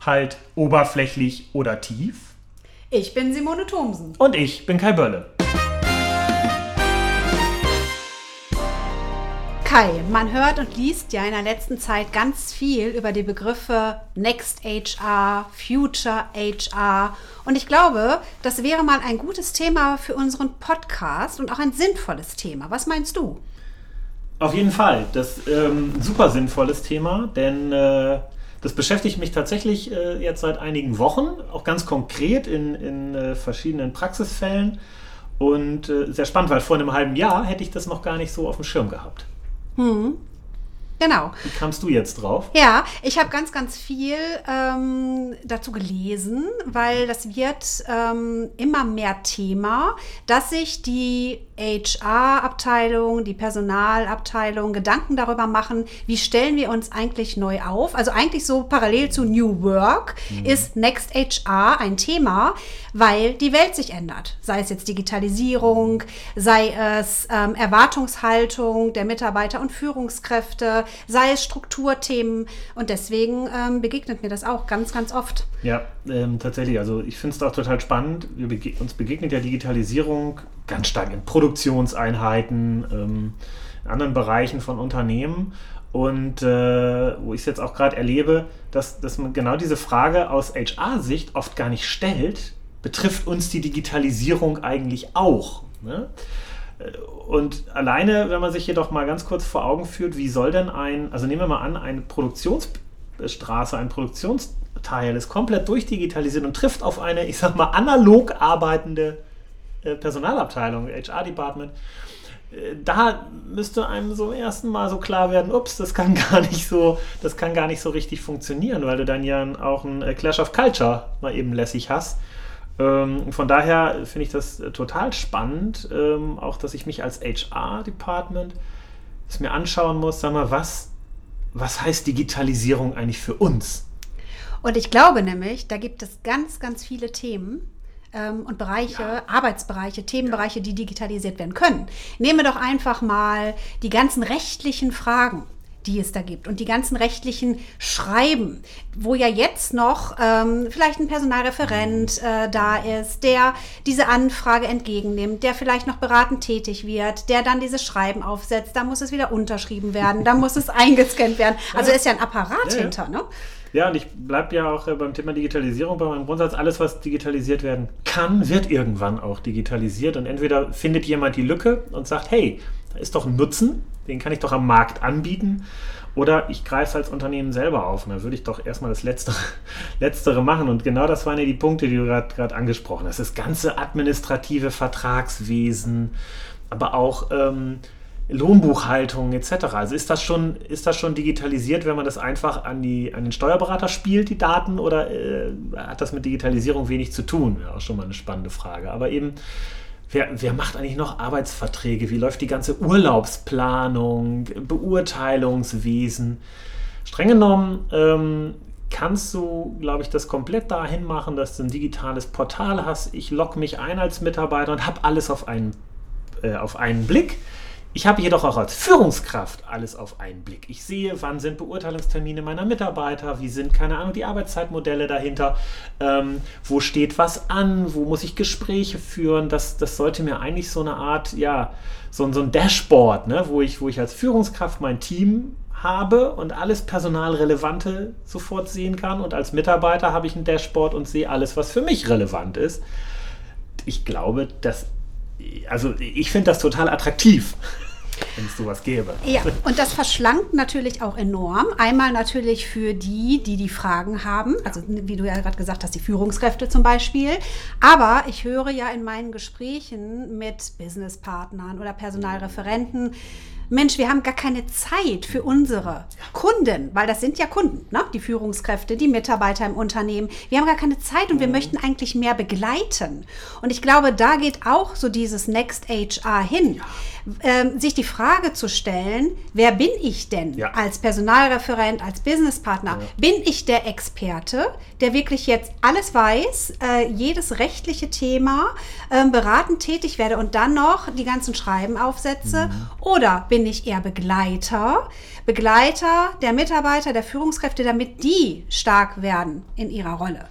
Halt oberflächlich oder tief. Ich bin Simone Thomsen. Und ich bin Kai Bölle. Kai, man hört und liest ja in der letzten Zeit ganz viel über die Begriffe Next HR, Future HR. Und ich glaube, das wäre mal ein gutes Thema für unseren Podcast und auch ein sinnvolles Thema. Was meinst du? Auf jeden Fall. Das ist ähm, ein super sinnvolles Thema, denn äh, das beschäftigt mich tatsächlich äh, jetzt seit einigen Wochen, auch ganz konkret in, in äh, verschiedenen Praxisfällen. Und äh, sehr spannend, weil vor einem halben Jahr hätte ich das noch gar nicht so auf dem Schirm gehabt. Hm. Genau. Wie kamst du jetzt drauf? Ja, ich habe ganz, ganz viel ähm, dazu gelesen, weil das wird ähm, immer mehr Thema, dass sich die HR-Abteilung, die Personalabteilung Gedanken darüber machen, wie stellen wir uns eigentlich neu auf. Also eigentlich so parallel zu New Work mhm. ist Next HR ein Thema, weil die Welt sich ändert. Sei es jetzt Digitalisierung, sei es ähm, Erwartungshaltung der Mitarbeiter und Führungskräfte, sei es Strukturthemen. Und deswegen ähm, begegnet mir das auch ganz, ganz oft. Ja, ähm, tatsächlich. Also ich finde es auch total spannend. Bege uns begegnet ja Digitalisierung ganz stark in Produktionseinheiten, ähm, in anderen Bereichen von Unternehmen. Und äh, wo ich es jetzt auch gerade erlebe, dass, dass man genau diese Frage aus HR-Sicht oft gar nicht stellt, betrifft uns die Digitalisierung eigentlich auch? Ne? Äh, und alleine, wenn man sich jedoch mal ganz kurz vor Augen führt, wie soll denn ein, also nehmen wir mal an, eine Produktionsstraße, ein Produktionsteil ist komplett durchdigitalisiert und trifft auf eine, ich sag mal, analog arbeitende äh, Personalabteilung, HR-Department, äh, da müsste einem so im ersten Mal so klar werden, ups, das kann gar nicht so, das kann gar nicht so richtig funktionieren, weil du dann ja auch ein äh, Clash of Culture mal eben lässig hast. Ähm, von daher finde ich das total spannend, ähm, auch dass ich mich als HR-Department es mir anschauen muss, sag mal, was, was heißt Digitalisierung eigentlich für uns? Und ich glaube nämlich, da gibt es ganz, ganz viele Themen, ähm, und Bereiche, ja. Arbeitsbereiche, Themenbereiche, die digitalisiert werden können. Nehme doch einfach mal die ganzen rechtlichen Fragen die es da gibt und die ganzen rechtlichen Schreiben, wo ja jetzt noch ähm, vielleicht ein Personalreferent äh, da ist, der diese Anfrage entgegennimmt, der vielleicht noch beratend tätig wird, der dann dieses Schreiben aufsetzt, da muss es wieder unterschrieben werden, da muss es eingescannt werden. Also ist ja ein Apparat ja, hinter, ne? Ja, und ich bleibe ja auch äh, beim Thema Digitalisierung bei meinem Grundsatz, alles, was digitalisiert werden kann, wird irgendwann auch digitalisiert. Und entweder findet jemand die Lücke und sagt, hey, da ist doch ein Nutzen, den kann ich doch am Markt anbieten. Oder ich greife als Unternehmen selber auf. Und da würde ich doch erstmal das Letztere, Letztere machen. Und genau das waren ja die Punkte, die du gerade angesprochen hast. Das ganze administrative Vertragswesen, aber auch ähm, Lohnbuchhaltung etc. Also ist das schon, ist das schon digitalisiert, wenn man das einfach an, die, an den Steuerberater spielt, die Daten, oder äh, hat das mit Digitalisierung wenig zu tun? Ja, auch schon mal eine spannende Frage. Aber eben, wer, wer macht eigentlich noch Arbeitsverträge? Wie läuft die ganze Urlaubsplanung, Beurteilungswesen? Streng genommen ähm, kannst du, glaube ich, das komplett dahin machen, dass du ein digitales Portal hast. Ich logge mich ein als Mitarbeiter und habe alles auf einen, äh, auf einen Blick ich habe jedoch auch als Führungskraft alles auf einen Blick. Ich sehe, wann sind Beurteilungstermine meiner Mitarbeiter, wie sind, keine Ahnung, die Arbeitszeitmodelle dahinter, ähm, wo steht was an, wo muss ich Gespräche führen. Das, das sollte mir eigentlich so eine Art, ja, so, so ein Dashboard, ne, wo, ich, wo ich als Führungskraft mein Team habe und alles Personalrelevante sofort sehen kann. Und als Mitarbeiter habe ich ein Dashboard und sehe alles, was für mich relevant ist. Ich glaube, das also ich finde das total attraktiv wenn es sowas gäbe. Ja, und das verschlankt natürlich auch enorm. Einmal natürlich für die, die die Fragen haben, also wie du ja gerade gesagt hast, die Führungskräfte zum Beispiel. Aber ich höre ja in meinen Gesprächen mit Businesspartnern oder Personalreferenten, Mensch, wir haben gar keine Zeit für unsere Kunden, weil das sind ja Kunden, ne? die Führungskräfte, die Mitarbeiter im Unternehmen. Wir haben gar keine Zeit und wir möchten eigentlich mehr begleiten. Und ich glaube, da geht auch so dieses Next HR hin. Ähm, sich die Frage zu stellen, wer bin ich denn Ja. als Personalreferent, als Businesspartner? Bin ich der Experte, der wirklich jetzt alles weiß, äh, jedes rechtliche Thema ähm, beratend tätig werde und dann noch die ganzen Schreiben aufsetze? Mhm. Oder bin ich eher Begleiter, Begleiter der Mitarbeiter, der Führungskräfte, damit die stark werden in ihrer Rolle?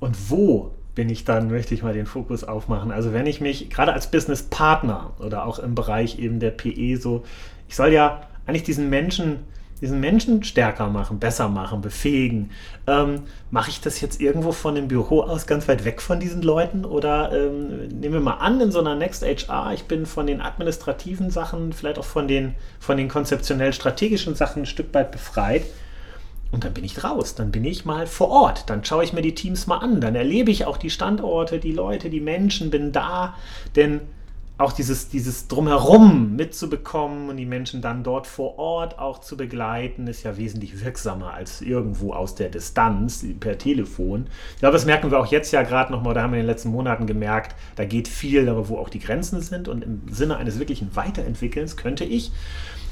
Und wo bin ich dann, möchte ich mal den Fokus aufmachen. Also wenn ich mich gerade als Businesspartner oder auch im Bereich eben der PE so, ich soll ja eigentlich diesen Menschen, diesen Menschen stärker machen, besser machen, befähigen. Ähm, Mache ich das jetzt irgendwo von dem Büro aus ganz weit weg von diesen Leuten? Oder ähm, nehmen wir mal an, in so einer Next HR, ich bin von den administrativen Sachen, vielleicht auch von den, von den konzeptionell strategischen Sachen ein Stück weit befreit. Und dann bin ich raus, dann bin ich mal vor Ort, dann schaue ich mir die Teams mal an, dann erlebe ich auch die Standorte, die Leute, die Menschen, bin da, denn auch dieses, dieses Drumherum mitzubekommen und die Menschen dann dort vor Ort auch zu begleiten, ist ja wesentlich wirksamer als irgendwo aus der Distanz per Telefon. Ich glaube, das merken wir auch jetzt ja gerade nochmal, da haben wir in den letzten Monaten gemerkt, da geht viel, aber wo auch die Grenzen sind und im Sinne eines wirklichen Weiterentwickelns könnte ich,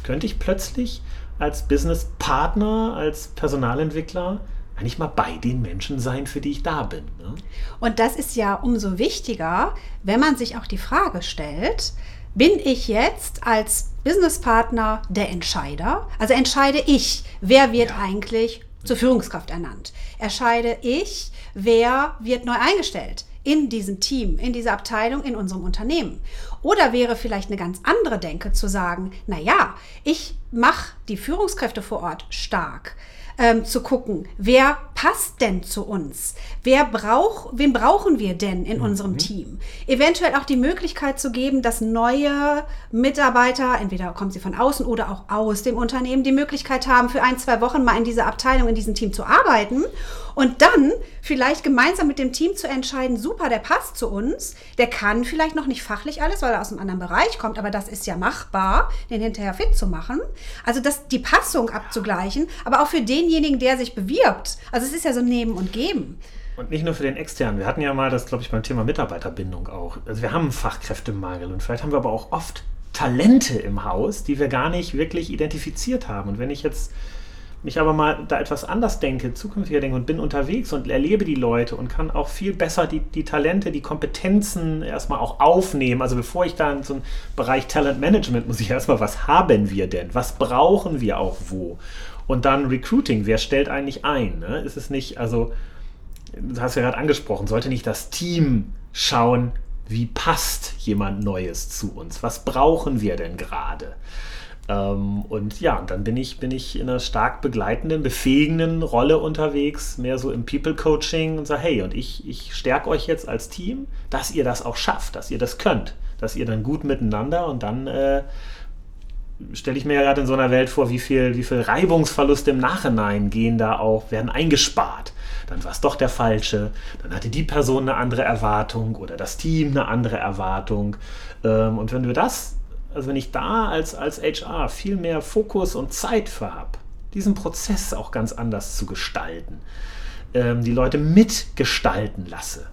könnte ich plötzlich als Businesspartner, als Personalentwickler eigentlich mal bei den Menschen sein, für die ich da bin. Ne? Und das ist ja umso wichtiger, wenn man sich auch die Frage stellt, bin ich jetzt als Businesspartner der Entscheider? Also entscheide ich, wer wird Ja. eigentlich zur Führungskraft ernannt? Entscheide ich, wer wird neu eingestellt? in diesem Team, in dieser Abteilung, in unserem Unternehmen. Oder wäre vielleicht eine ganz andere Denke zu sagen, na ja, ich mache die Führungskräfte vor Ort stark. Ähm, zu gucken, wer passt denn zu uns? Wer braucht, wen brauchen wir denn in unserem Team? Eventuell auch die Möglichkeit zu geben, dass neue Mitarbeiter, entweder kommen sie von außen oder auch aus dem Unternehmen, die Möglichkeit haben, für ein, zwei Wochen mal in dieser Abteilung, in diesem Team zu arbeiten und dann vielleicht gemeinsam mit dem Team zu entscheiden, super, der passt zu uns, der kann vielleicht noch nicht fachlich alles, weil er aus einem anderen Bereich kommt, aber das ist ja machbar, den hinterher fit zu machen. Also das, die Passung abzugleichen, aber auch für denjenigen, der sich bewirbt. Also es ist ja so ein Nehmen und Geben. Und nicht nur für den externen. Wir hatten ja mal das, glaube ich, beim Thema Mitarbeiterbindung auch. Also wir haben Fachkräftemangel und vielleicht haben wir aber auch oft Talente im Haus, die wir gar nicht wirklich identifiziert haben. Und wenn ich jetzt mich aber mal da etwas anders denke, zukünftiger denke und bin unterwegs und erlebe die Leute und kann auch viel besser die, die Talente, die Kompetenzen erstmal auch aufnehmen. Also bevor ich da in so einen Bereich Talent Management muss ich erstmal, was haben wir denn? Was brauchen wir auch wo? Und dann Recruiting, wer stellt eigentlich ein? Ne? Ist es nicht, also du hast ja gerade angesprochen, sollte nicht das Team schauen, wie passt jemand Neues zu uns? Was brauchen wir denn gerade? Ähm, und ja, dann bin ich, bin ich in einer stark begleitenden, befähigenden Rolle unterwegs, mehr so im People-Coaching und sage, hey, und ich, ich stärke euch jetzt als Team, dass ihr das auch schafft, dass ihr das könnt, dass ihr dann gut miteinander und dann äh, stelle ich mir ja gerade in so einer Welt vor, wie viel, wie viel Reibungsverluste im Nachhinein gehen da auch, werden eingespart. Dann war es doch der falsche, dann hatte die Person eine andere Erwartung oder das Team eine andere Erwartung. Ähm, und wenn wir das, also wenn ich da als, als HR viel mehr Fokus und Zeit für habe, diesen Prozess auch ganz anders zu gestalten, ähm, die Leute mitgestalten lasse,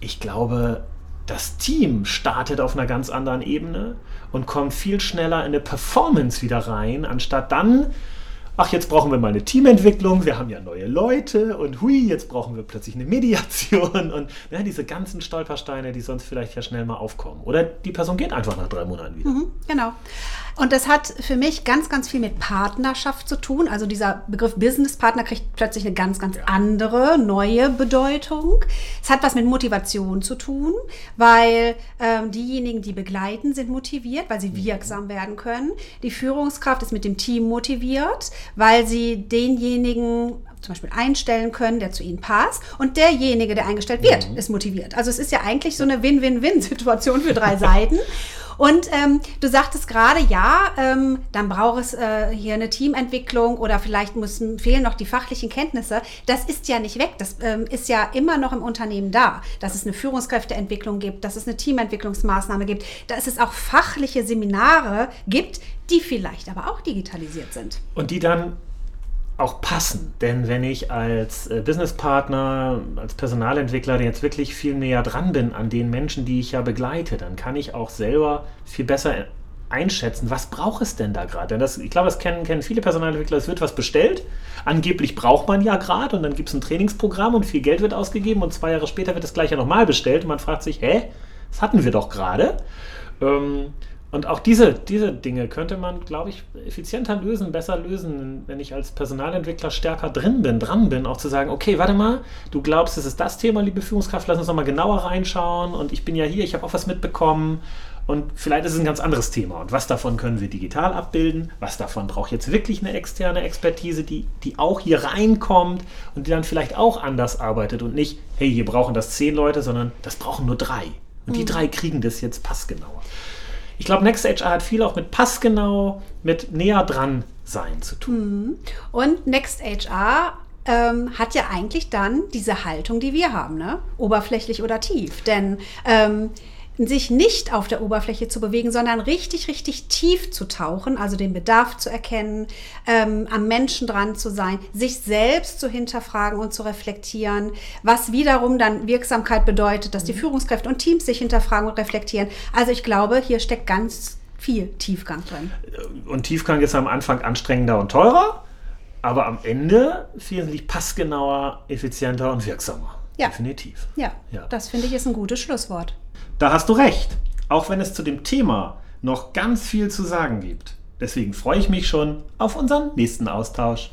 ich glaube, das Team startet auf einer ganz anderen Ebene und kommt viel schneller in eine Performance wieder rein, anstatt dann, ach, jetzt brauchen wir mal eine Teamentwicklung, wir haben ja neue Leute und hui, jetzt brauchen wir plötzlich eine Mediation und ja, diese ganzen Stolpersteine, die sonst vielleicht ja schnell mal aufkommen. Oder die Person geht einfach nach drei Monaten wieder. Mhm, genau. Und das hat für mich ganz, ganz viel mit Partnerschaft zu tun. Also dieser Begriff Businesspartner kriegt plötzlich eine ganz, ganz andere, neue Bedeutung. Es hat was mit Motivation zu tun, weil ähm, diejenigen, die begleiten, sind motiviert, weil sie wirksam werden können. Die Führungskraft ist mit dem Team motiviert, weil sie denjenigen zum Beispiel einstellen können, der zu ihnen passt. Und derjenige, der eingestellt wird, ist motiviert. Also es ist ja eigentlich so eine Win-Win-Win-Situation für drei Seiten. Und ähm, du sagtest gerade, ja, ähm, dann braucht es äh, hier eine Teamentwicklung oder vielleicht müssen, fehlen noch die fachlichen Kenntnisse. Das ist ja nicht weg. Das ähm, ist ja immer noch im Unternehmen da, dass es eine Führungskräfteentwicklung gibt, dass es eine Teamentwicklungsmaßnahme gibt, dass es auch fachliche Seminare gibt, die vielleicht aber auch digitalisiert sind. Und die dann auch passen. Denn wenn ich als äh, Businesspartner, als Personalentwickler jetzt wirklich viel näher dran bin an den Menschen, die ich ja begleite, dann kann ich auch selber viel besser einschätzen, was braucht es denn da gerade? Denn das, ich glaube, das kennen, kennen viele Personalentwickler, es wird was bestellt. Angeblich braucht man ja gerade und dann gibt es ein Trainingsprogramm und viel Geld wird ausgegeben und zwei Jahre später wird das gleiche nochmal bestellt und man fragt sich, hä, das hatten wir doch gerade. Ähm, und auch diese, diese Dinge könnte man, glaube ich, effizienter lösen, besser lösen, wenn ich als Personalentwickler stärker drin bin, dran bin, auch zu sagen, okay, warte mal, du glaubst, es ist das Thema, liebe Führungskraft, lass uns nochmal genauer reinschauen und ich bin ja hier, ich habe auch was mitbekommen und vielleicht ist es ein ganz anderes Thema. Und was davon können wir digital abbilden? Was davon braucht jetzt wirklich eine externe Expertise, die, die auch hier reinkommt und die dann vielleicht auch anders arbeitet und nicht, hey, hier brauchen das zehn Leute, sondern das brauchen nur drei. Und die mhm. drei kriegen das jetzt passgenauer. Ich glaube, Next HR hat viel auch mit passgenau, mit näher dran sein zu tun. Mhm. Und Next HR ähm, hat ja eigentlich dann diese Haltung, die wir haben, ne? oberflächlich oder tief. Denn ähm, sich nicht auf der Oberfläche zu bewegen, sondern richtig, richtig tief zu tauchen, also den Bedarf zu erkennen, ähm, am Menschen dran zu sein, sich selbst zu hinterfragen und zu reflektieren, was wiederum dann Wirksamkeit bedeutet, dass die mhm. Führungskräfte und Teams sich hinterfragen und reflektieren. Also ich glaube, hier steckt ganz viel Tiefgang drin. Und Tiefgang ist am Anfang anstrengender und teurer, aber am Ende wesentlich passgenauer, effizienter und wirksamer. Ja. Definitiv. Ja, ja. das finde ich ist ein gutes Schlusswort. Da hast du recht, auch wenn es zu dem Thema noch ganz viel zu sagen gibt. Deswegen freue ich mich schon auf unseren nächsten Austausch.